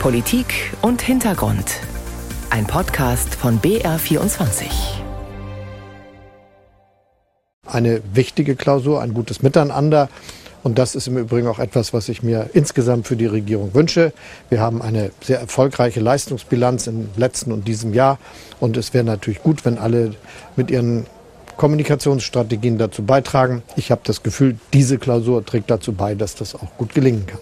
Politik und Hintergrund. Ein Podcast von BR24. Eine wichtige Klausur, ein gutes Miteinander. Und das ist im Übrigen auch etwas, was ich mir insgesamt für die Regierung wünsche. Wir haben eine sehr erfolgreiche Leistungsbilanz im letzten und diesem Jahr. Und es wäre natürlich gut, wenn alle mit ihren Kommunikationsstrategien dazu beitragen. Ich habe das Gefühl, diese Klausur trägt dazu bei, dass das auch gut gelingen kann.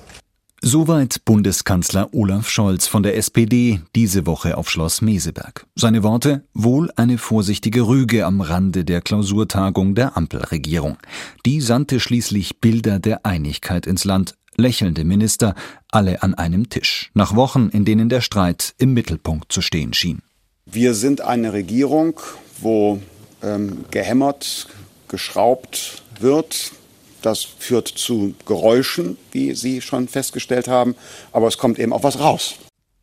Soweit Bundeskanzler Olaf Scholz von der SPD diese Woche auf Schloss Meseberg. Seine Worte wohl eine vorsichtige Rüge am Rande der Klausurtagung der Ampelregierung. Die sandte schließlich Bilder der Einigkeit ins Land, lächelnde Minister, alle an einem Tisch, nach Wochen, in denen der Streit im Mittelpunkt zu stehen schien. Wir sind eine Regierung, wo ähm, gehämmert, geschraubt wird. Das führt zu Geräuschen, wie Sie schon festgestellt haben, aber es kommt eben auch was raus.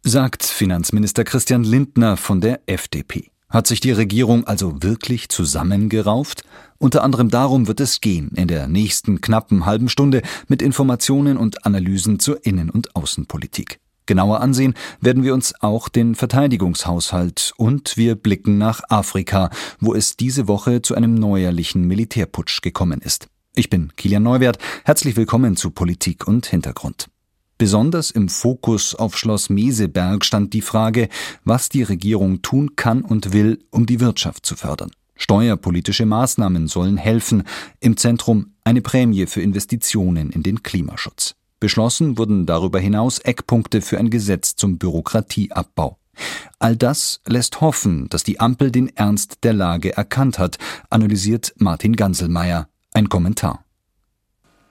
Sagt Finanzminister Christian Lindner von der FDP. Hat sich die Regierung also wirklich zusammengerauft? Unter anderem darum wird es gehen in der nächsten knappen halben Stunde mit Informationen und Analysen zur Innen- und Außenpolitik. Genauer ansehen werden wir uns auch den Verteidigungshaushalt und wir blicken nach Afrika, wo es diese Woche zu einem neuerlichen Militärputsch gekommen ist. Ich bin Kilian Neuwert. Herzlich willkommen zu Politik und Hintergrund. Besonders im Fokus auf Schloss Meseberg stand die Frage, was die Regierung tun kann und will, um die Wirtschaft zu fördern. Steuerpolitische Maßnahmen sollen helfen, im Zentrum eine Prämie für Investitionen in den Klimaschutz. Beschlossen wurden darüber hinaus Eckpunkte für ein Gesetz zum Bürokratieabbau. All das lässt hoffen, dass die Ampel den Ernst der Lage erkannt hat, analysiert Martin Ganselmeier. Ein Kommentar.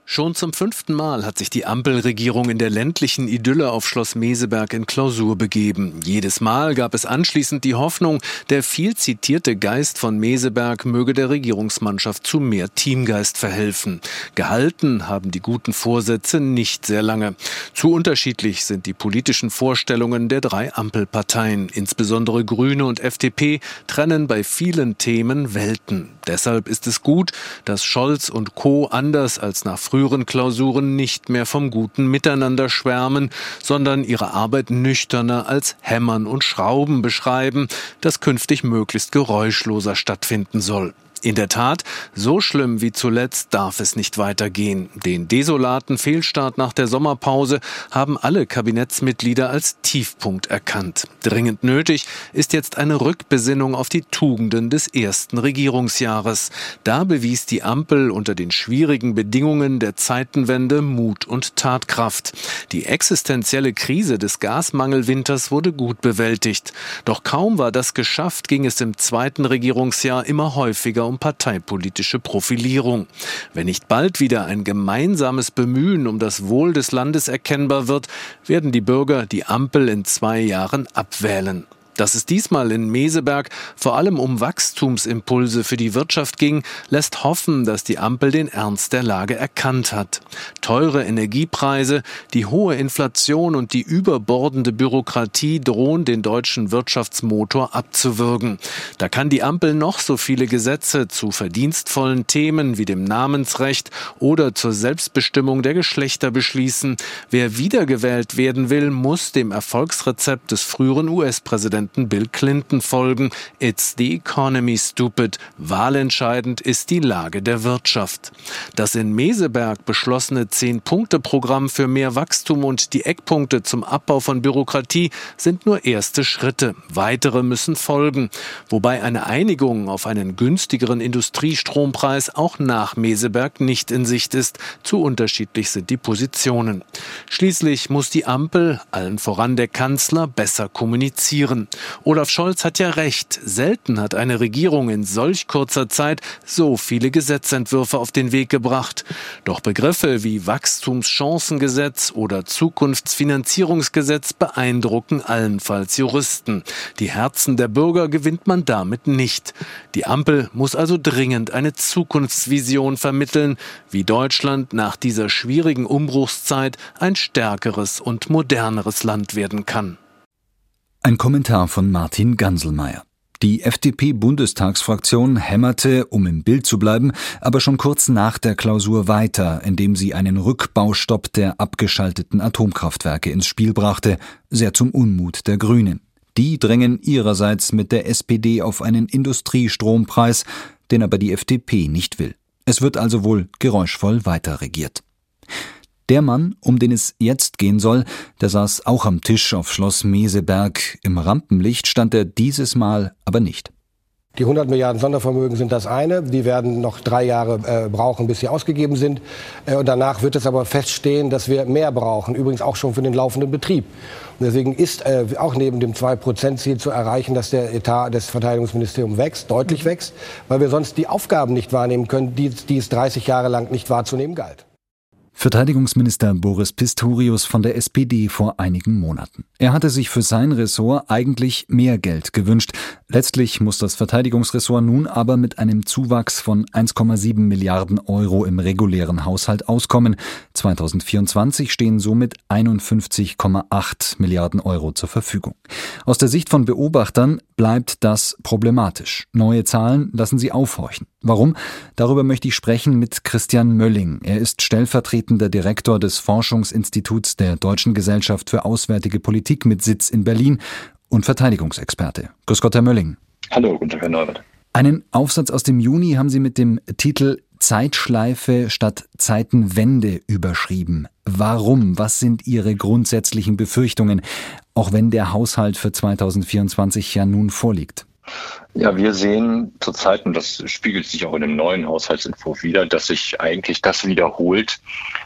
Schon zum fünften Mal hat sich die Ampelregierung in der ländlichen Idylle auf Schloss Meseberg in Klausur begeben. Jedes Mal gab es anschließend die Hoffnung, der viel zitierte Geist von Meseberg möge der Regierungsmannschaft zu mehr Teamgeist verhelfen. Gehalten haben die guten Vorsätze nicht sehr lange. Zu unterschiedlich sind die politischen Vorstellungen der drei Ampelparteien. Insbesondere Grüne und FDP trennen bei vielen Themen Welten. Deshalb ist es gut, dass Scholz und Co. anders als nach früheren Klausuren nicht mehr vom guten Miteinander schwärmen, sondern ihre Arbeit nüchterner als Hämmern und Schrauben beschreiben, das künftig möglichst geräuschloser stattfinden soll. In der Tat, so schlimm wie zuletzt darf es nicht weitergehen. Den desolaten Fehlstart nach der Sommerpause haben alle Kabinettsmitglieder als Tiefpunkt erkannt. Dringend nötig ist jetzt eine Rückbesinnung auf die Tugenden des ersten Regierungsjahres. Da bewies die Ampel unter den schwierigen Bedingungen der Zeitenwende Mut und Tatkraft. Die existenzielle Krise des Gasmangelwinters wurde gut bewältigt. Doch kaum war das geschafft, ging es im zweiten Regierungsjahr immer häufiger um parteipolitische Profilierung. Wenn nicht bald wieder ein gemeinsames Bemühen um das Wohl des Landes erkennbar wird, werden die Bürger die Ampel in zwei Jahren abwählen. Dass es diesmal in Meseberg vor allem um Wachstumsimpulse für die Wirtschaft ging, lässt hoffen, dass die Ampel den Ernst der Lage erkannt hat. Teure Energiepreise, die hohe Inflation und die überbordende Bürokratie drohen den deutschen Wirtschaftsmotor abzuwürgen. Da kann die Ampel noch so viele Gesetze zu verdienstvollen Themen wie dem Namensrecht oder zur Selbstbestimmung der Geschlechter beschließen. Wer wiedergewählt werden will, muss dem Erfolgsrezept des früheren US-Präsidenten Präsidenten Bill Clinton folgen. It's the economy, stupid. Wahlentscheidend ist die Lage der Wirtschaft. Das in Meseberg beschlossene Zehn-Punkte-Programm für mehr Wachstum und die Eckpunkte zum Abbau von Bürokratie sind nur erste Schritte. Weitere müssen folgen. Wobei eine Einigung auf einen günstigeren Industriestrompreis auch nach Meseberg nicht in Sicht ist. Zu unterschiedlich sind die Positionen. Schließlich muss die Ampel, allen voran der Kanzler, besser kommunizieren. Olaf Scholz hat ja recht. Selten hat eine Regierung in solch kurzer Zeit so viele Gesetzentwürfe auf den Weg gebracht. Doch Begriffe wie Wachstumschancengesetz oder Zukunftsfinanzierungsgesetz beeindrucken allenfalls Juristen. Die Herzen der Bürger gewinnt man damit nicht. Die Ampel muss also dringend eine Zukunftsvision vermitteln, wie Deutschland nach dieser schwierigen Umbruchszeit ein stärkeres und moderneres Land werden kann. Ein Kommentar von Martin Ganselmeier. Die FDP-Bundestagsfraktion hämmerte, um im Bild zu bleiben, aber schon kurz nach der Klausur weiter, indem sie einen Rückbaustopp der abgeschalteten Atomkraftwerke ins Spiel brachte, sehr zum Unmut der Grünen. Die drängen ihrerseits mit der SPD auf einen Industriestrompreis, den aber die FDP nicht will. Es wird also wohl geräuschvoll weiter regiert. Der Mann, um den es jetzt gehen soll, der saß auch am Tisch auf Schloss Meseberg. Im Rampenlicht stand er dieses Mal aber nicht. Die 100 Milliarden Sondervermögen sind das eine. Die werden noch drei Jahre äh, brauchen, bis sie ausgegeben sind. Äh, und danach wird es aber feststehen, dass wir mehr brauchen. Übrigens auch schon für den laufenden Betrieb. Und deswegen ist äh, auch neben dem 2-Prozent-Ziel zu erreichen, dass der Etat des Verteidigungsministeriums wächst, deutlich wächst, weil wir sonst die Aufgaben nicht wahrnehmen können, die, die es 30 Jahre lang nicht wahrzunehmen galt. Verteidigungsminister Boris Pistorius von der SPD vor einigen Monaten. Er hatte sich für sein Ressort eigentlich mehr Geld gewünscht. Letztlich muss das Verteidigungsressort nun aber mit einem Zuwachs von 1,7 Milliarden Euro im regulären Haushalt auskommen. 2024 stehen somit 51,8 Milliarden Euro zur Verfügung. Aus der Sicht von Beobachtern bleibt das problematisch. Neue Zahlen lassen sie aufhorchen. Warum? Darüber möchte ich sprechen mit Christian Mölling. Er ist stellvertretender Direktor des Forschungsinstituts der Deutschen Gesellschaft für Auswärtige Politik mit Sitz in Berlin und Verteidigungsexperte. Grüß Gott, Herr Mölling. Hallo, guten Tag, Herr Neubert. Einen Aufsatz aus dem Juni haben Sie mit dem Titel Zeitschleife statt Zeitenwende überschrieben. Warum? Was sind Ihre grundsätzlichen Befürchtungen, auch wenn der Haushalt für 2024 ja nun vorliegt? Ja, wir sehen zurzeit, und das spiegelt sich auch in dem neuen Haushaltsentwurf wieder, dass sich eigentlich das wiederholt,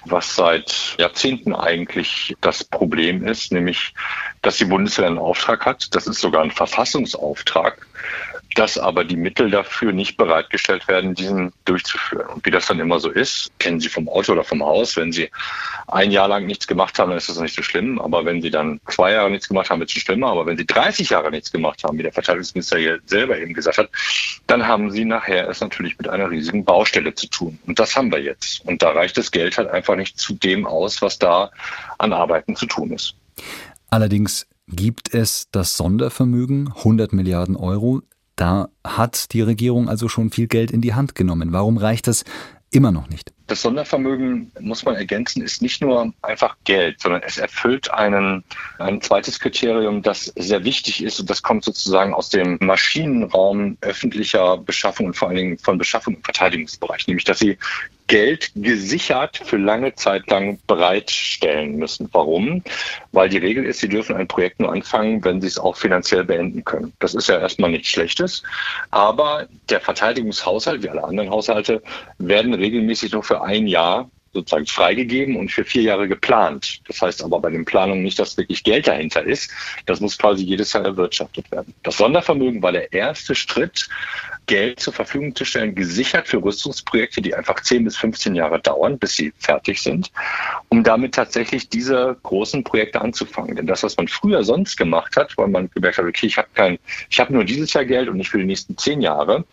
was seit Jahrzehnten eigentlich das Problem ist, nämlich, dass die Bundeswehr einen Auftrag hat. Das ist sogar ein Verfassungsauftrag dass aber die Mittel dafür nicht bereitgestellt werden, diesen durchzuführen. Und wie das dann immer so ist, kennen Sie vom Auto oder vom Haus, wenn Sie ein Jahr lang nichts gemacht haben, dann ist das nicht so schlimm. Aber wenn Sie dann zwei Jahre nichts gemacht haben, wird es schlimmer. Aber wenn Sie 30 Jahre nichts gemacht haben, wie der Verteidigungsminister hier selber eben gesagt hat, dann haben Sie nachher es natürlich mit einer riesigen Baustelle zu tun. Und das haben wir jetzt. Und da reicht das Geld halt einfach nicht zu dem aus, was da an Arbeiten zu tun ist. Allerdings gibt es das Sondervermögen, 100 Milliarden Euro, da hat die Regierung also schon viel Geld in die Hand genommen. Warum reicht das immer noch nicht? Das Sondervermögen, muss man ergänzen, ist nicht nur einfach Geld, sondern es erfüllt einen, ein zweites Kriterium, das sehr wichtig ist. Und das kommt sozusagen aus dem Maschinenraum öffentlicher Beschaffung und vor allen Dingen von Beschaffung im Verteidigungsbereich, nämlich dass sie Geld gesichert für lange Zeit lang bereitstellen müssen. Warum? Weil die Regel ist, sie dürfen ein Projekt nur anfangen, wenn sie es auch finanziell beenden können. Das ist ja erstmal nichts Schlechtes. Aber der Verteidigungshaushalt, wie alle anderen Haushalte, werden regelmäßig nur für ein Jahr sozusagen freigegeben und für vier Jahre geplant. Das heißt aber bei den Planungen nicht, dass wirklich Geld dahinter ist. Das muss quasi jedes Jahr erwirtschaftet werden. Das Sondervermögen war der erste Schritt, Geld zur Verfügung zu stellen, gesichert für Rüstungsprojekte, die einfach 10 bis 15 Jahre dauern, bis sie fertig sind, um damit tatsächlich diese großen Projekte anzufangen. Denn das, was man früher sonst gemacht hat, weil man gemerkt hat, okay, ich habe kein, nur dieses Jahr Geld und nicht für die nächsten zehn Jahre,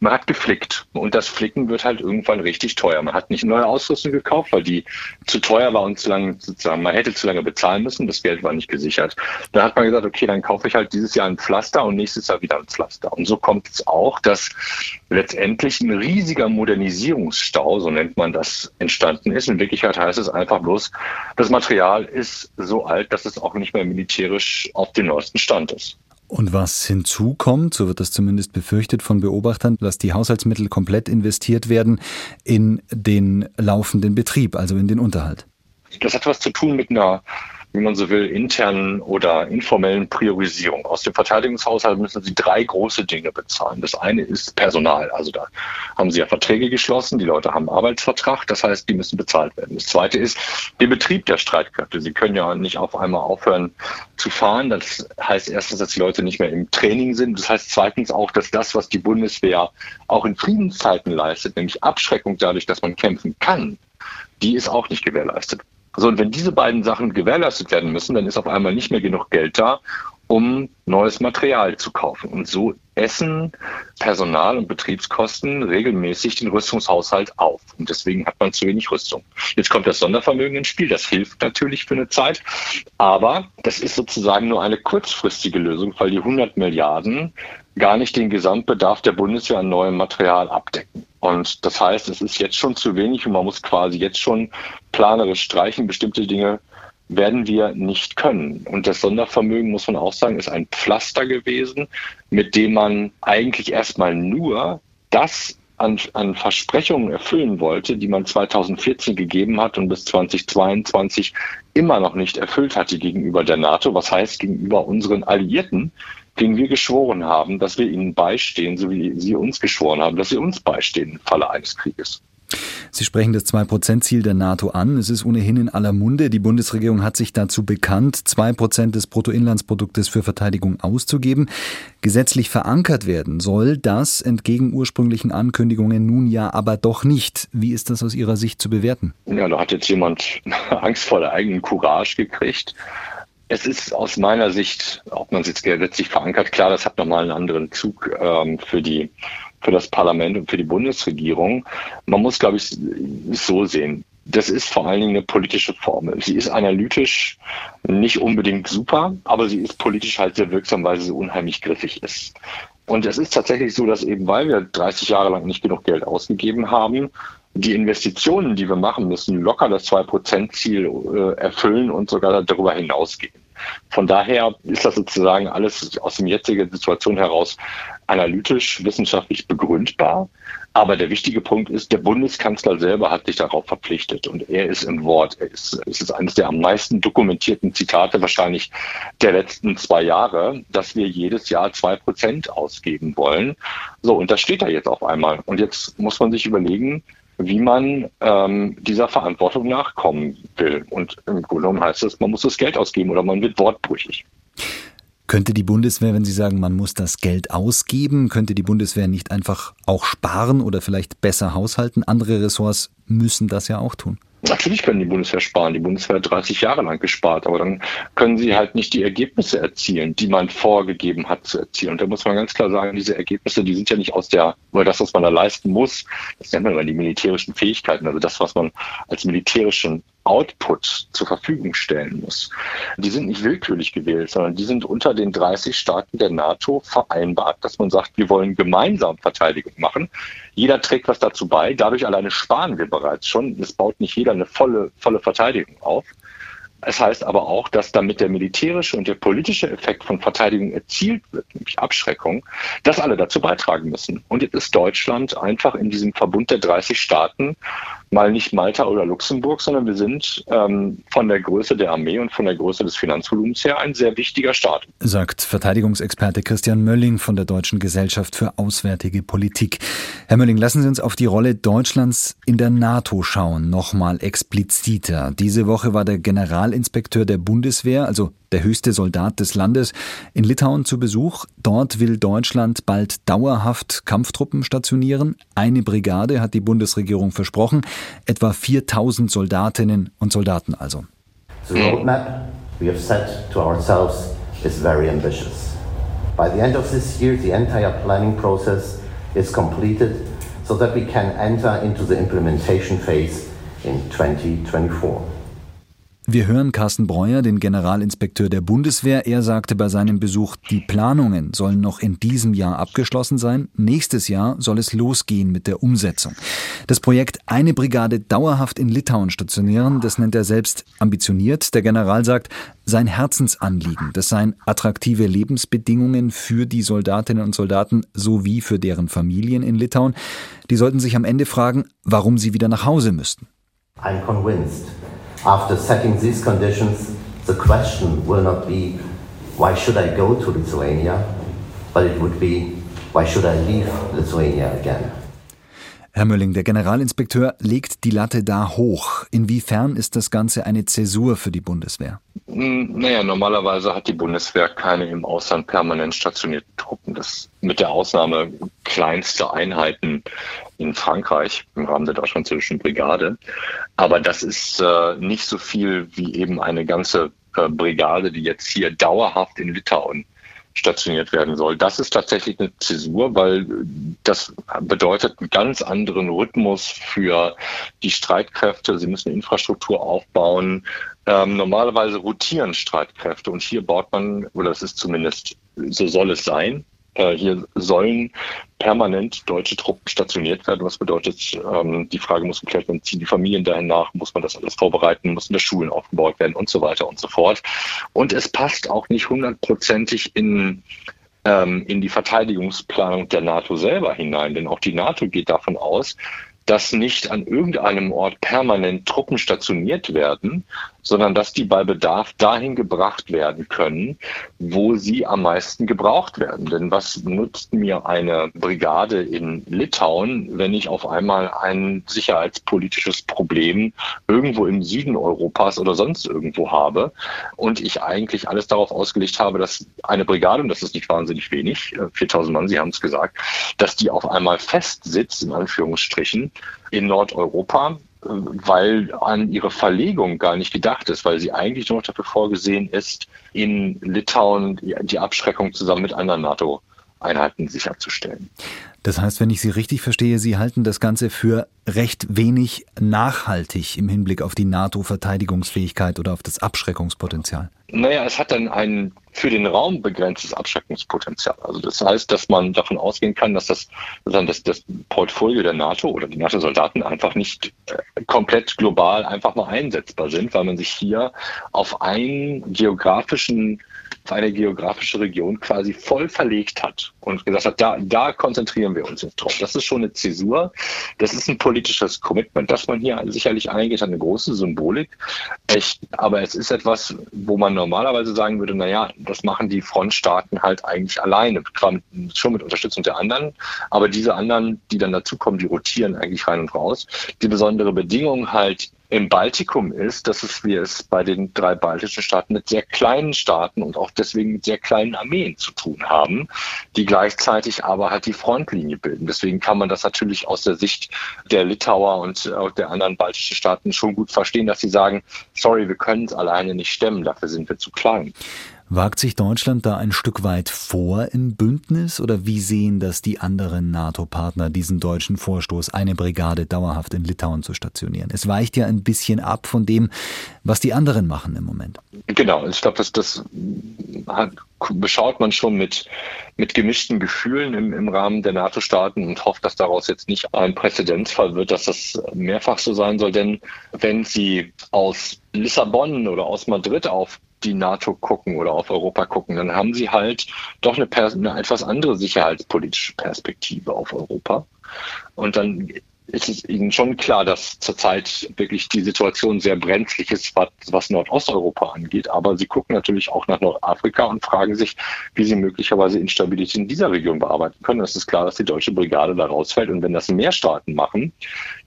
man hat geflickt. Und das Flicken wird halt irgendwann richtig teuer. Man hat nicht neue Ausrüstung gekauft, weil die zu teuer war und zu lange, sozusagen, man hätte zu lange bezahlen müssen. Das Geld war nicht gesichert. Dann hat man gesagt, okay, dann kaufe ich halt dieses Jahr ein Pflaster und nächstes Jahr wieder ein Pflaster. Und so kommt es auch, dass dass letztendlich ein riesiger Modernisierungsstau, so nennt man das, entstanden ist. In Wirklichkeit heißt es einfach bloß, das Material ist so alt, dass es auch nicht mehr militärisch auf dem neuesten Stand ist. Und was hinzukommt, so wird das zumindest befürchtet von Beobachtern, dass die Haushaltsmittel komplett investiert werden in den laufenden Betrieb, also in den Unterhalt. Das hat was zu tun mit einer wie man so will, internen oder informellen Priorisierung. Aus dem Verteidigungshaushalt müssen Sie drei große Dinge bezahlen. Das eine ist Personal. Also da haben Sie ja Verträge geschlossen, die Leute haben Arbeitsvertrag, das heißt, die müssen bezahlt werden. Das zweite ist der Betrieb der Streitkräfte. Sie können ja nicht auf einmal aufhören zu fahren. Das heißt erstens, dass die Leute nicht mehr im Training sind. Das heißt zweitens auch, dass das, was die Bundeswehr auch in Friedenszeiten leistet, nämlich Abschreckung dadurch, dass man kämpfen kann, die ist auch nicht gewährleistet. So, und wenn diese beiden Sachen gewährleistet werden müssen, dann ist auf einmal nicht mehr genug Geld da, um neues Material zu kaufen. Und so essen Personal- und Betriebskosten regelmäßig den Rüstungshaushalt auf. Und deswegen hat man zu wenig Rüstung. Jetzt kommt das Sondervermögen ins Spiel. Das hilft natürlich für eine Zeit. Aber das ist sozusagen nur eine kurzfristige Lösung, weil die 100 Milliarden gar nicht den Gesamtbedarf der Bundeswehr an neuem Material abdecken. Und das heißt, es ist jetzt schon zu wenig und man muss quasi jetzt schon planerisch streichen. Bestimmte Dinge werden wir nicht können. Und das Sondervermögen, muss man auch sagen, ist ein Pflaster gewesen, mit dem man eigentlich erstmal nur das an, an Versprechungen erfüllen wollte, die man 2014 gegeben hat und bis 2022 immer noch nicht erfüllt hatte gegenüber der NATO, was heißt gegenüber unseren Alliierten, denen wir geschworen haben, dass wir ihnen beistehen, so wie sie uns geschworen haben, dass sie uns beistehen im Falle eines Krieges. Sie sprechen das 2-Prozent-Ziel der NATO an. Es ist ohnehin in aller Munde. Die Bundesregierung hat sich dazu bekannt, 2 Prozent des Bruttoinlandsproduktes für Verteidigung auszugeben. Gesetzlich verankert werden soll das entgegen ursprünglichen Ankündigungen nun ja aber doch nicht. Wie ist das aus Ihrer Sicht zu bewerten? Ja, da hat jetzt jemand Angst vor der eigenen Courage gekriegt. Es ist aus meiner Sicht, ob man es jetzt gesetzlich verankert, klar, das hat nochmal einen anderen Zug ähm, für die für das Parlament und für die Bundesregierung. Man muss, glaube ich, so sehen. Das ist vor allen Dingen eine politische Formel. Sie ist analytisch nicht unbedingt super, aber sie ist politisch halt sehr wirksam, weil sie so unheimlich griffig ist. Und es ist tatsächlich so, dass eben weil wir 30 Jahre lang nicht genug Geld ausgegeben haben, die Investitionen, die wir machen müssen, locker das 2-Prozent-Ziel äh, erfüllen und sogar darüber hinausgehen. Von daher ist das sozusagen alles aus der jetzigen Situation heraus analytisch, wissenschaftlich begründbar. Aber der wichtige Punkt ist, der Bundeskanzler selber hat sich darauf verpflichtet und er ist im Wort. Es ist eines der am meisten dokumentierten Zitate wahrscheinlich der letzten zwei Jahre, dass wir jedes Jahr zwei Prozent ausgeben wollen. So, und das steht da jetzt auf einmal. Und jetzt muss man sich überlegen, wie man ähm, dieser Verantwortung nachkommen will. Und im Grunde genommen heißt es, man muss das Geld ausgeben oder man wird wortbrüchig. Könnte die Bundeswehr, wenn Sie sagen, man muss das Geld ausgeben, könnte die Bundeswehr nicht einfach auch sparen oder vielleicht besser haushalten? Andere Ressorts müssen das ja auch tun. Natürlich können die Bundeswehr sparen. Die Bundeswehr hat 30 Jahre lang gespart, aber dann können sie halt nicht die Ergebnisse erzielen, die man vorgegeben hat zu erzielen. Und da muss man ganz klar sagen, diese Ergebnisse, die sind ja nicht aus der, weil das, was man da leisten muss, das nennt man immer die militärischen Fähigkeiten, also das, was man als militärischen Output zur Verfügung stellen muss. Die sind nicht willkürlich gewählt, sondern die sind unter den 30 Staaten der NATO vereinbart, dass man sagt, wir wollen gemeinsam Verteidigung machen. Jeder trägt was dazu bei. Dadurch alleine sparen wir bereits schon. Es baut nicht jeder eine volle, volle Verteidigung auf. Es heißt aber auch, dass damit der militärische und der politische Effekt von Verteidigung erzielt wird, nämlich Abschreckung, dass alle dazu beitragen müssen. Und jetzt ist Deutschland einfach in diesem Verbund der 30 Staaten mal nicht Malta oder Luxemburg, sondern wir sind ähm, von der Größe der Armee und von der Größe des Finanzvolumens her ein sehr wichtiger Staat. Sagt Verteidigungsexperte Christian Mölling von der Deutschen Gesellschaft für Auswärtige Politik. Herr Mölling, lassen Sie uns auf die Rolle Deutschlands in der NATO schauen, nochmal expliziter. Diese Woche war der Generalinspekteur der Bundeswehr, also der höchste Soldat des Landes, in Litauen zu Besuch. Dort will Deutschland bald dauerhaft Kampftruppen stationieren. Eine Brigade hat die Bundesregierung versprochen, etwa 4000 Soldatinnen und Soldaten also. The roadmap we have set to ourselves is very ambitious. By the end of this year, the entire planning process is completed so that we can enter into the implementation phase in 2024. Wir hören Carsten Breuer, den Generalinspekteur der Bundeswehr. Er sagte bei seinem Besuch, die Planungen sollen noch in diesem Jahr abgeschlossen sein. Nächstes Jahr soll es losgehen mit der Umsetzung. Das Projekt Eine Brigade dauerhaft in Litauen stationieren, das nennt er selbst ambitioniert. Der General sagt, sein Herzensanliegen, das seien attraktive Lebensbedingungen für die Soldatinnen und Soldaten sowie für deren Familien in Litauen. Die sollten sich am Ende fragen, warum sie wieder nach Hause müssten. I'm convinced after setting these conditions, the question will not be, why should I go to Lithuania? But it would be, why should I leave Lithuania again? Herr Mölling, der Generalinspekteur legt die Latte da hoch. Inwiefern ist das Ganze eine Zäsur für die Bundeswehr? Hm, naja, normalerweise hat die Bundeswehr keine im Ausland permanent stationierten Truppen. Das mit der Ausnahme kleinster Einheiten in Frankreich im Rahmen der deutsch-französischen Brigade. Aber das ist äh, nicht so viel wie eben eine ganze äh, Brigade, die jetzt hier dauerhaft in Litauen stationiert werden soll. Das ist tatsächlich eine Zäsur, weil das bedeutet einen ganz anderen Rhythmus für die Streitkräfte. Sie müssen Infrastruktur aufbauen. Ähm, normalerweise rotieren Streitkräfte und hier baut man, oder das ist zumindest, so soll es sein, hier sollen permanent deutsche Truppen stationiert werden. Was bedeutet, ähm, die Frage muss geklärt werden, ziehen die Familien dahin nach, muss man das alles vorbereiten, müssen da Schulen aufgebaut werden und so weiter und so fort. Und es passt auch nicht hundertprozentig in ähm, in die Verteidigungsplanung der NATO selber hinein. Denn auch die NATO geht davon aus, dass nicht an irgendeinem Ort permanent Truppen stationiert werden, sondern dass die bei Bedarf dahin gebracht werden können, wo sie am meisten gebraucht werden. Denn was nutzt mir eine Brigade in Litauen, wenn ich auf einmal ein sicherheitspolitisches Problem irgendwo im Süden Europas oder sonst irgendwo habe und ich eigentlich alles darauf ausgelegt habe, dass eine Brigade, und das ist nicht wahnsinnig wenig, 4000 äh, Mann, Sie haben es gesagt, dass die auf einmal festsitzt, in Anführungsstrichen, in Nordeuropa weil an ihre Verlegung gar nicht gedacht ist, weil sie eigentlich nur noch dafür vorgesehen ist, in Litauen die Abschreckung zusammen mit anderen NATO-Einheiten sicherzustellen. Das heißt, wenn ich Sie richtig verstehe, Sie halten das Ganze für recht wenig nachhaltig im Hinblick auf die NATO-Verteidigungsfähigkeit oder auf das Abschreckungspotenzial. Naja, es hat dann ein für den Raum begrenztes Abschreckungspotenzial. Also das heißt, dass man davon ausgehen kann, dass das, dass das Portfolio der NATO oder die NATO-Soldaten einfach nicht äh, komplett global einfach mal einsetzbar sind, weil man sich hier auf einen geografischen auf eine geografische Region quasi voll verlegt hat und gesagt hat, da, da konzentrieren wir uns jetzt drauf. Das ist schon eine Zäsur. Das ist ein politisches Commitment, das man hier sicherlich eingeht, eine große Symbolik. Echt, aber es ist etwas, wo man normalerweise sagen würde, naja, das machen die Frontstaaten halt eigentlich alleine, schon mit Unterstützung der anderen. Aber diese anderen, die dann dazukommen, die rotieren eigentlich rein und raus. Die besondere Bedingung halt im Baltikum ist, dass es wir es bei den drei baltischen Staaten mit sehr kleinen Staaten und auch deswegen mit sehr kleinen Armeen zu tun haben, die gleichzeitig aber halt die Frontlinie bilden. Deswegen kann man das natürlich aus der Sicht der Litauer und auch der anderen baltischen Staaten schon gut verstehen, dass sie sagen, sorry, wir können es alleine nicht stemmen, dafür sind wir zu klein. Wagt sich Deutschland da ein Stück weit vor im Bündnis oder wie sehen das die anderen NATO-Partner, diesen deutschen Vorstoß, eine Brigade dauerhaft in Litauen zu stationieren? Es weicht ja ein bisschen ab von dem, was die anderen machen im Moment. Genau, ich glaube, das, das hat, beschaut man schon mit, mit gemischten Gefühlen im, im Rahmen der NATO-Staaten und hofft, dass daraus jetzt nicht ein Präzedenzfall wird, dass das mehrfach so sein soll. Denn wenn Sie aus Lissabon oder aus Madrid auf die NATO gucken oder auf Europa gucken, dann haben sie halt doch eine, eine etwas andere sicherheitspolitische Perspektive auf Europa. Und dann ist es ihnen schon klar, dass zurzeit wirklich die Situation sehr brenzlig ist, was, was Nordosteuropa angeht. Aber sie gucken natürlich auch nach Nordafrika und fragen sich, wie sie möglicherweise Instabilität in dieser Region bearbeiten können. Es ist klar, dass die deutsche Brigade da rausfällt. Und wenn das mehr Staaten machen,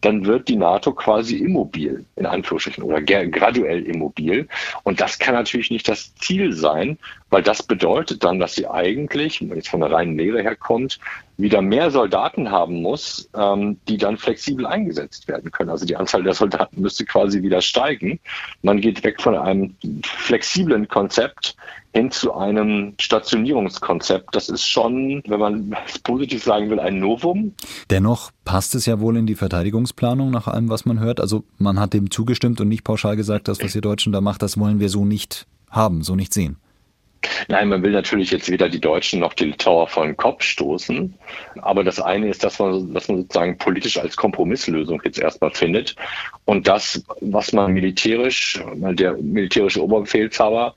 dann wird die NATO quasi immobil, in Anführungsstrichen, oder graduell immobil. Und das kann natürlich nicht das Ziel sein, weil das bedeutet dann, dass sie eigentlich, wenn man jetzt von der reinen Lehre herkommt, wieder mehr Soldaten haben muss, ähm, die dann flexibel eingesetzt werden können. Also die Anzahl der Soldaten müsste quasi wieder steigen. Man geht weg von einem flexiblen Konzept hin zu einem Stationierungskonzept. Das ist schon, wenn man es positiv sagen will, ein Novum. Dennoch passt es ja wohl in die Verteidigungsplanung nach allem, was man hört. Also man hat dem zugestimmt und nicht pauschal gesagt, das, was ihr Deutschen da macht, das wollen wir so nicht haben, so nicht sehen. Nein, man will natürlich jetzt weder die Deutschen noch die Litauer vor den Kopf stoßen. Aber das eine ist, dass man, dass man sozusagen politisch als Kompromisslösung jetzt erstmal findet. Und das, was man militärisch, der militärische Oberbefehlshaber,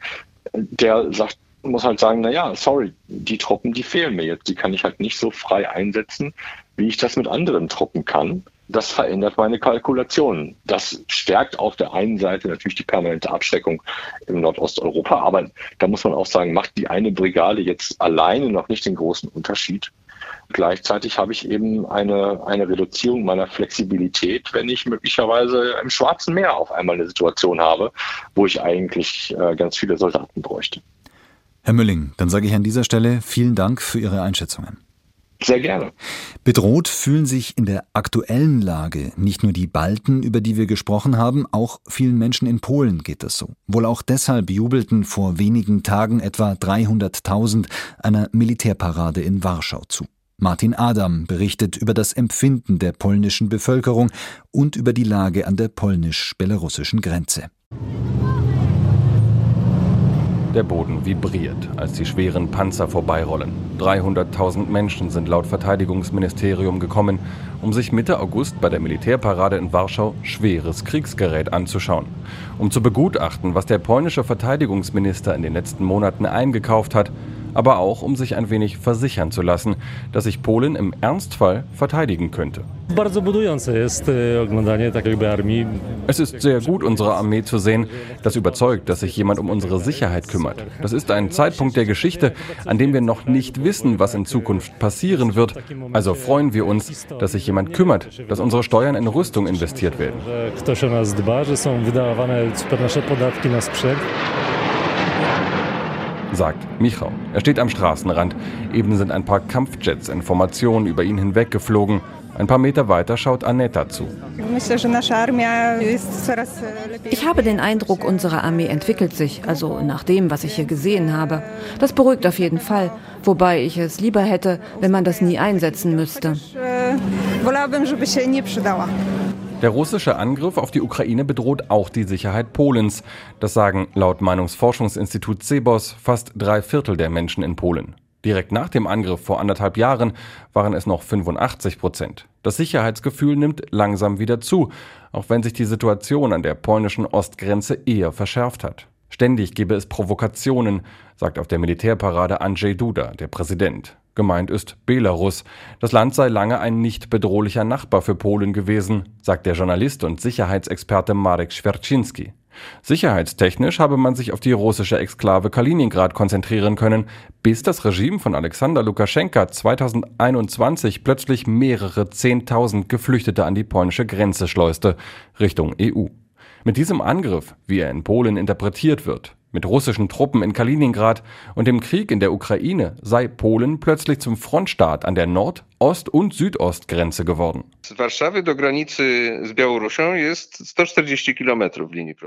der sagt, muss halt sagen, na ja, sorry, die Truppen, die fehlen mir jetzt. Die kann ich halt nicht so frei einsetzen, wie ich das mit anderen Truppen kann das verändert meine Kalkulationen. Das stärkt auf der einen Seite natürlich die permanente Abschreckung im Nordosteuropa, aber da muss man auch sagen, macht die eine Brigade jetzt alleine noch nicht den großen Unterschied. Gleichzeitig habe ich eben eine, eine Reduzierung meiner Flexibilität, wenn ich möglicherweise im Schwarzen Meer auf einmal eine Situation habe, wo ich eigentlich äh, ganz viele Soldaten bräuchte. Herr Mülling, dann sage ich an dieser Stelle vielen Dank für Ihre Einschätzungen. Sehr gerne. Bedroht fühlen sich in der aktuellen Lage nicht nur die Balten, über die wir gesprochen haben, auch vielen Menschen in Polen geht das so. Wohl auch deshalb jubelten vor wenigen Tagen etwa 300.000 einer Militärparade in Warschau zu. Martin Adam berichtet über das Empfinden der polnischen Bevölkerung und über die Lage an der polnisch-belarussischen Grenze. Der Boden vibriert, als die schweren Panzer vorbeirollen. 300.000 Menschen sind laut Verteidigungsministerium gekommen, um sich Mitte August bei der Militärparade in Warschau schweres Kriegsgerät anzuschauen. Um zu begutachten, was der polnische Verteidigungsminister in den letzten Monaten eingekauft hat aber auch um sich ein wenig versichern zu lassen, dass sich Polen im Ernstfall verteidigen könnte. Es ist sehr gut, unsere Armee zu sehen. Das überzeugt, dass sich jemand um unsere Sicherheit kümmert. Das ist ein Zeitpunkt der Geschichte, an dem wir noch nicht wissen, was in Zukunft passieren wird. Also freuen wir uns, dass sich jemand kümmert, dass unsere Steuern in Rüstung investiert werden sagt Michał. Er steht am Straßenrand. Eben sind ein paar Kampfjets in Formation über ihn hinweggeflogen. Ein paar Meter weiter schaut Aneta zu. Ich habe den Eindruck, unsere Armee entwickelt sich, also nach dem, was ich hier gesehen habe. Das beruhigt auf jeden Fall, wobei ich es lieber hätte, wenn man das nie einsetzen müsste. Der russische Angriff auf die Ukraine bedroht auch die Sicherheit Polens. Das sagen laut Meinungsforschungsinstitut CEBOS fast drei Viertel der Menschen in Polen. Direkt nach dem Angriff vor anderthalb Jahren waren es noch 85 Prozent. Das Sicherheitsgefühl nimmt langsam wieder zu, auch wenn sich die Situation an der polnischen Ostgrenze eher verschärft hat. Ständig gebe es Provokationen, sagt auf der Militärparade Andrzej Duda, der Präsident. Gemeint ist Belarus. Das Land sei lange ein nicht bedrohlicher Nachbar für Polen gewesen, sagt der Journalist und Sicherheitsexperte Marek Schwerczynski. Sicherheitstechnisch habe man sich auf die russische Exklave Kaliningrad konzentrieren können, bis das Regime von Alexander Lukaschenka 2021 plötzlich mehrere Zehntausend Geflüchtete an die polnische Grenze schleuste, Richtung EU. Mit diesem Angriff, wie er in Polen interpretiert wird, mit russischen Truppen in Kaliningrad und dem Krieg in der Ukraine sei Polen plötzlich zum Frontstaat an der Nord-, Ost- und Südostgrenze geworden.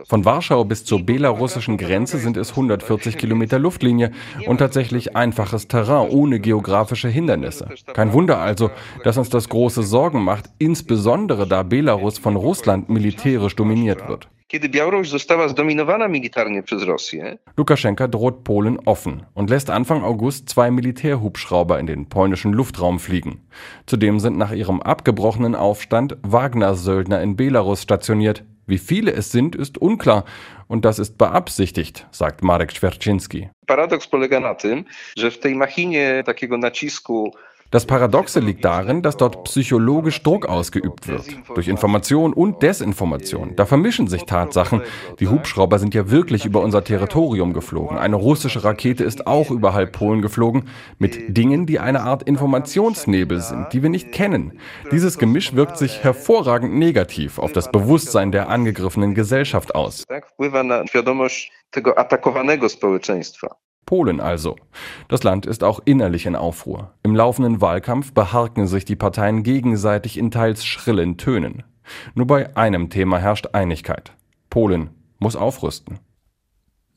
Von Warschau bis zur belarussischen Grenze sind es 140 Kilometer Luftlinie und tatsächlich einfaches Terrain ohne geografische Hindernisse. Kein Wunder also, dass uns das große Sorgen macht, insbesondere da Belarus von Russland militärisch dominiert wird kiedy Białoruś została zdominowana militarnie przez Rosję. Lukaschenka droht Polen offen und lässt Anfang August zwei Militärhubschrauber in den polnischen Luftraum fliegen. Zudem sind nach ihrem abgebrochenen Aufstand Wagner-Söldner in Belarus stationiert. Wie viele es sind, ist unklar. Und das ist beabsichtigt, sagt Marek Schwerczynski. Paradoks polega na tym, że w tej machinie takiego nacisku das Paradoxe liegt darin, dass dort psychologisch Druck ausgeübt wird. Durch Information und Desinformation. Da vermischen sich Tatsachen. Die Hubschrauber sind ja wirklich über unser Territorium geflogen. Eine russische Rakete ist auch überhalb Polen geflogen. Mit Dingen, die eine Art Informationsnebel sind, die wir nicht kennen. Dieses Gemisch wirkt sich hervorragend negativ auf das Bewusstsein der angegriffenen Gesellschaft aus. Polen also. Das Land ist auch innerlich in Aufruhr. Im laufenden Wahlkampf beharken sich die Parteien gegenseitig in teils schrillen Tönen. Nur bei einem Thema herrscht Einigkeit. Polen muss aufrüsten.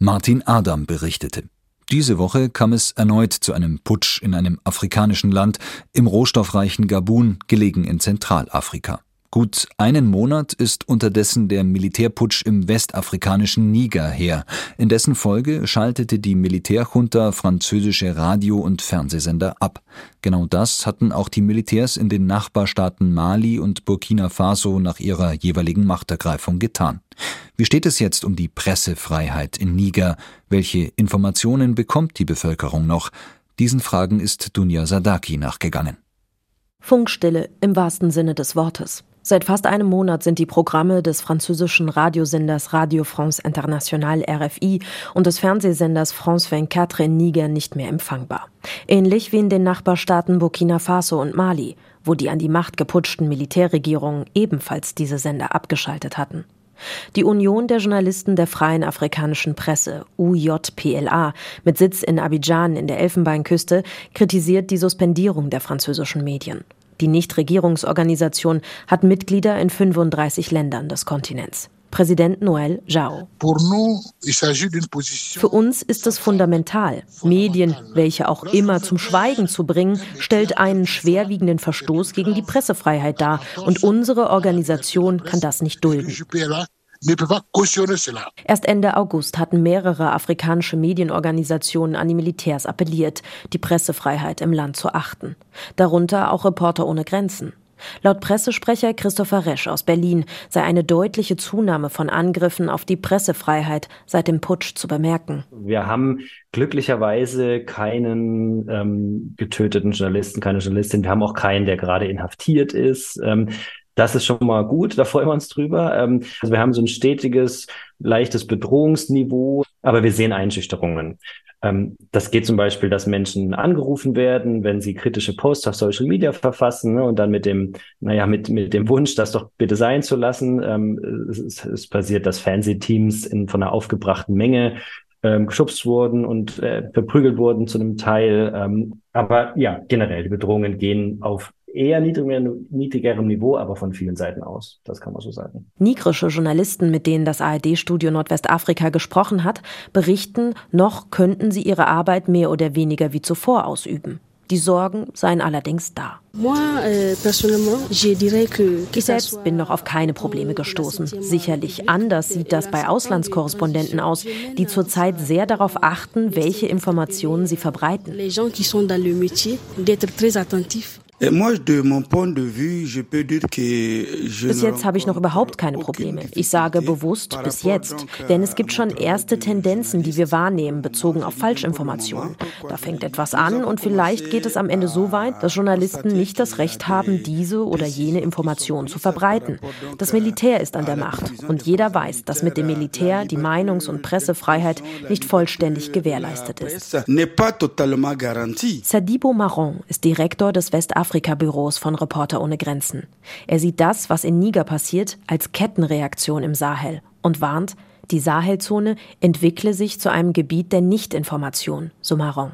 Martin Adam berichtete. Diese Woche kam es erneut zu einem Putsch in einem afrikanischen Land im rohstoffreichen Gabun, gelegen in Zentralafrika. Gut einen Monat ist unterdessen der Militärputsch im westafrikanischen Niger her. In dessen Folge schaltete die Militärjunta französische Radio- und Fernsehsender ab. Genau das hatten auch die Militärs in den Nachbarstaaten Mali und Burkina Faso nach ihrer jeweiligen Machtergreifung getan. Wie steht es jetzt um die Pressefreiheit in Niger? Welche Informationen bekommt die Bevölkerung noch? Diesen Fragen ist Dunja Sadaki nachgegangen. Funkstille im wahrsten Sinne des Wortes. Seit fast einem Monat sind die Programme des französischen Radiosenders Radio France International RFI und des Fernsehsenders France 24 in Niger nicht mehr empfangbar. Ähnlich wie in den Nachbarstaaten Burkina Faso und Mali, wo die an die Macht geputschten Militärregierungen ebenfalls diese Sender abgeschaltet hatten. Die Union der Journalisten der Freien Afrikanischen Presse, UJPLA, mit Sitz in Abidjan in der Elfenbeinküste, kritisiert die Suspendierung der französischen Medien. Die Nichtregierungsorganisation hat Mitglieder in 35 Ländern des Kontinents. Präsident Noël Jao. Für uns ist es fundamental. Medien, welche auch immer zum Schweigen zu bringen, stellt einen schwerwiegenden Verstoß gegen die Pressefreiheit dar. Und unsere Organisation kann das nicht dulden. Erst Ende August hatten mehrere afrikanische Medienorganisationen an die Militärs appelliert, die Pressefreiheit im Land zu achten. Darunter auch Reporter ohne Grenzen. Laut Pressesprecher Christopher Resch aus Berlin sei eine deutliche Zunahme von Angriffen auf die Pressefreiheit seit dem Putsch zu bemerken. Wir haben glücklicherweise keinen ähm, getöteten Journalisten, keine Journalistin. Wir haben auch keinen, der gerade inhaftiert ist. Ähm, das ist schon mal gut, da freuen wir uns drüber. Ähm, also wir haben so ein stetiges, leichtes Bedrohungsniveau, aber wir sehen Einschüchterungen. Ähm, das geht zum Beispiel, dass Menschen angerufen werden, wenn sie kritische Posts auf Social Media verfassen ne, und dann mit dem, naja, mit, mit dem Wunsch, das doch bitte sein zu lassen. Ähm, es, es passiert, dass Fernsehteams in, von einer aufgebrachten Menge ähm, geschubst wurden und äh, verprügelt wurden zu einem Teil. Ähm, aber ja, generell, die Bedrohungen gehen auf eher niedrigerem, niedrigerem Niveau, aber von vielen Seiten aus. Das kann man so sagen. Nigrische Journalisten, mit denen das ARD-Studio Nordwestafrika gesprochen hat, berichten, noch könnten sie ihre Arbeit mehr oder weniger wie zuvor ausüben. Die Sorgen seien allerdings da. Euh, ich selbst bin noch auf keine Probleme gestoßen. Sicherlich anders sieht das bei Auslandskorrespondenten aus, die zurzeit sehr darauf achten, welche Informationen sie verbreiten. Bis jetzt habe ich noch überhaupt keine Probleme. Ich sage bewusst bis jetzt, denn es gibt schon erste Tendenzen, die wir wahrnehmen, bezogen auf Falschinformationen. Da fängt etwas an und vielleicht geht es am Ende so weit, dass Journalisten nicht das Recht haben, diese oder jene Informationen zu verbreiten. Das Militär ist an der Macht und jeder weiß, dass mit dem Militär die Meinungs- und Pressefreiheit nicht vollständig gewährleistet ist. Sadibo Marron ist Direktor des Westafrikanischen Afrika-Büros von Reporter ohne Grenzen. Er sieht das, was in Niger passiert, als Kettenreaktion im Sahel und warnt, die Sahelzone entwickle sich zu einem Gebiet der Nichtinformation, so Marron.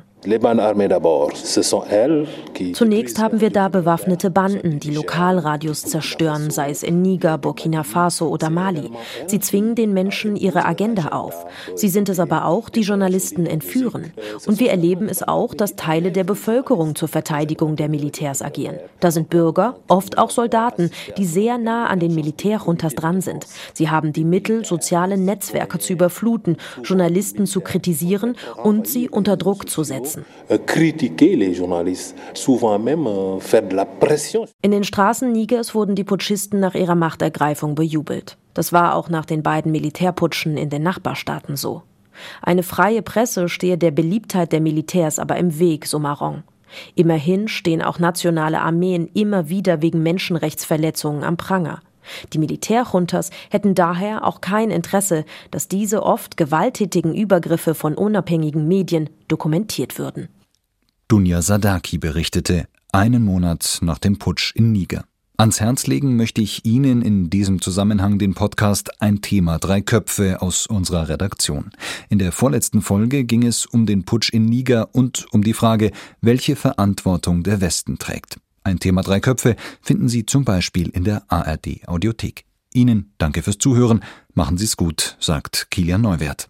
Zunächst haben wir da bewaffnete Banden, die Lokalradios zerstören, sei es in Niger, Burkina Faso oder Mali. Sie zwingen den Menschen ihre Agenda auf. Sie sind es aber auch, die Journalisten entführen. Und wir erleben es auch, dass Teile der Bevölkerung zur Verteidigung der Militärs agieren. Da sind Bürger, oft auch Soldaten, die sehr nah an den Militärjuntas dran sind. Sie haben die Mittel, soziale Netzwerke zu überfluten, Journalisten zu kritisieren und sie unter Druck zu setzen setzen. Euh, euh, In den Straßen Nigers wurden die Putschisten nach ihrer Machtergreifung bejubelt. Das war auch nach den beiden Militärputschen in den Nachbarstaaten so. Eine freie Presse stehe der Beliebtheit der Militärs aber im Weg, so Marron. Immerhin stehen auch nationale Armeen immer wieder wegen Menschenrechtsverletzungen am Pranger. Die Militärjuntas hätten daher auch kein Interesse, dass diese oft gewalttätigen Übergriffe von unabhängigen Medien dokumentiert würden. Dunja Sadaki berichtete, einen Monat nach dem Putsch in Niger. Ans Herz legen möchte ich Ihnen in diesem Zusammenhang den Podcast Ein Thema Drei Köpfe aus unserer Redaktion. In der vorletzten Folge ging es um den Putsch in Niger und um die Frage, welche Verantwortung der Westen trägt. Ein Thema Drei Köpfe finden Sie zum Beispiel in der ARD Audiothek. Ihnen danke fürs Zuhören. Machen Sie es gut, sagt Kilian Neuwert.